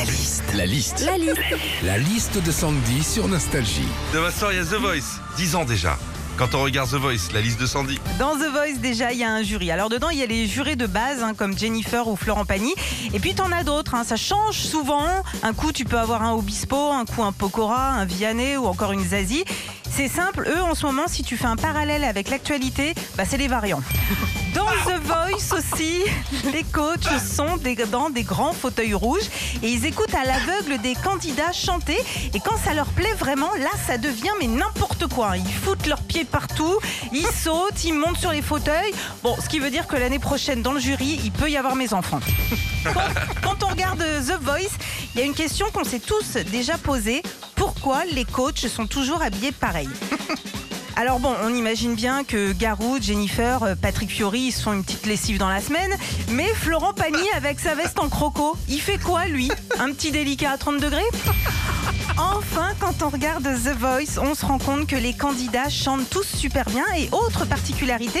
La liste. La liste. La liste. La liste de Sandy sur Nostalgie. Demain soir, il y a The Voice. 10 ans déjà. Quand on regarde The Voice, la liste de Sandy. Dans The Voice, déjà, il y a un jury. Alors, dedans, il y a les jurés de base, hein, comme Jennifer ou Florent Pagny. Et puis, t'en as d'autres. hein. Ça change souvent. Un coup, tu peux avoir un Obispo, un coup, un Pokora, un Vianney ou encore une Zazie. C'est simple. Eux, en ce moment, si tu fais un parallèle avec l'actualité, bah, c'est les variants. Dans The Voice aussi, les coachs sont des- dans des grands fauteuils rouges et ils écoutent à l'aveugle des candidats chanter. Et quand ça leur plaît vraiment, là, ça devient mais n'importe quoi. Ils foutent leurs pieds partout, ils sautent, ils montent sur les fauteuils. Bon, ce qui veut dire que l'année prochaine, dans le jury, il peut y avoir mes enfants. Quand, quand on regarde The Voice, il y a une question qu'on s'est tous déjà posée. Pourquoi les coachs sont toujours habillés pareil? Alors bon, on imagine bien que Garou, Jennifer, euh, Patrick Fiori, ils se font une petite lessive dans la semaine. Mais Florent Pagny, avec sa veste en croco, il fait quoi lui? Un petit délicat à 30 degrés? Enfin, quand on regarde The Voice, on se rend compte que les candidats chantent tous super bien. Et autre particularité,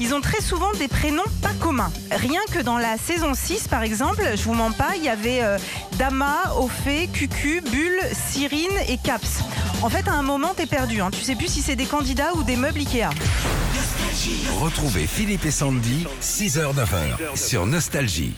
ils ont très souvent des prénoms pas communs. Rien que dans la saison 6, par exemple, je vous mens pas, il y avait euh, Dama, Ophé, Cucu, Bulle, Cyrine et Caps. En fait, à un moment, t'es perdu. Hein. Tu sais plus si c'est des candidats ou des meubles Ikea. Retrouvez Philippe et Sandy, 6h-9h sur Nostalgie.